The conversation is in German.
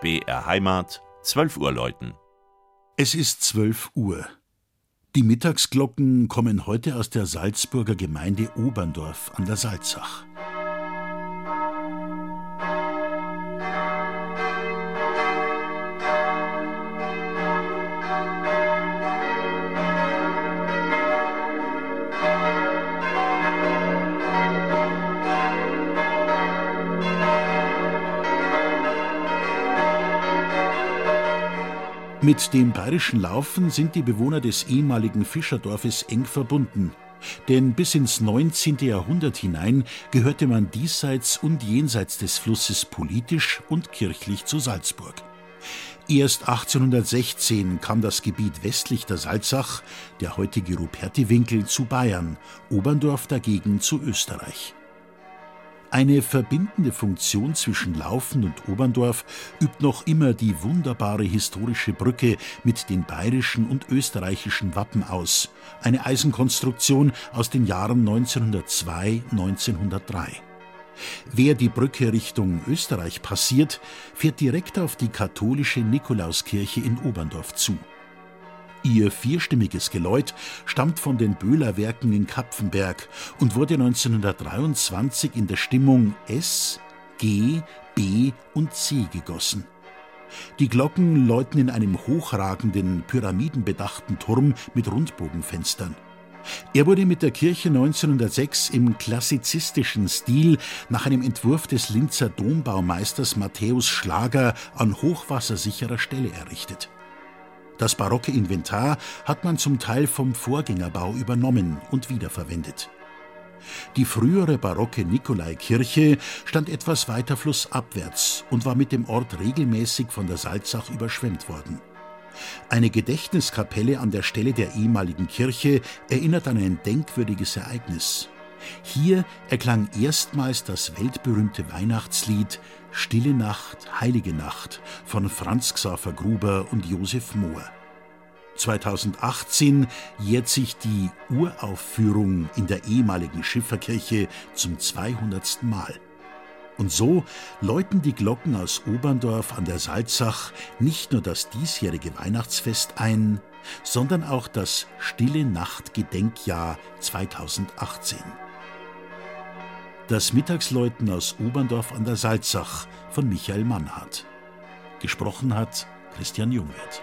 BR Heimat, 12 Uhr läuten. Es ist 12 Uhr. Die Mittagsglocken kommen heute aus der Salzburger Gemeinde Oberndorf an der Salzach. Mit dem bayerischen Laufen sind die Bewohner des ehemaligen Fischerdorfes eng verbunden. Denn bis ins 19. Jahrhundert hinein gehörte man diesseits und jenseits des Flusses politisch und kirchlich zu Salzburg. Erst 1816 kam das Gebiet westlich der Salzach, der heutige Rupertiwinkel, zu Bayern, Oberndorf dagegen zu Österreich. Eine verbindende Funktion zwischen Laufen und Oberndorf übt noch immer die wunderbare historische Brücke mit den bayerischen und österreichischen Wappen aus. Eine Eisenkonstruktion aus den Jahren 1902, 1903. Wer die Brücke Richtung Österreich passiert, fährt direkt auf die katholische Nikolauskirche in Oberndorf zu. Ihr vierstimmiges Geläut stammt von den Böhlerwerken in Kapfenberg und wurde 1923 in der Stimmung S, G, B und C gegossen. Die Glocken läuten in einem hochragenden, pyramidenbedachten Turm mit Rundbogenfenstern. Er wurde mit der Kirche 1906 im klassizistischen Stil nach einem Entwurf des Linzer Dombaumeisters Matthäus Schlager an hochwassersicherer Stelle errichtet. Das barocke Inventar hat man zum Teil vom Vorgängerbau übernommen und wiederverwendet. Die frühere barocke Nikolaikirche stand etwas weiter flussabwärts und war mit dem Ort regelmäßig von der Salzach überschwemmt worden. Eine Gedächtniskapelle an der Stelle der ehemaligen Kirche erinnert an ein denkwürdiges Ereignis. Hier erklang erstmals das weltberühmte Weihnachtslied Stille Nacht, Heilige Nacht von Franz Xaver Gruber und Josef Mohr. 2018 jährt sich die Uraufführung in der ehemaligen Schifferkirche zum 200. Mal. Und so läuten die Glocken aus Oberndorf an der Salzach nicht nur das diesjährige Weihnachtsfest ein, sondern auch das Stille Nacht Gedenkjahr 2018. Das Mittagsläuten aus Oberndorf an der Salzach von Michael Mannhardt. Gesprochen hat Christian Jungwirth.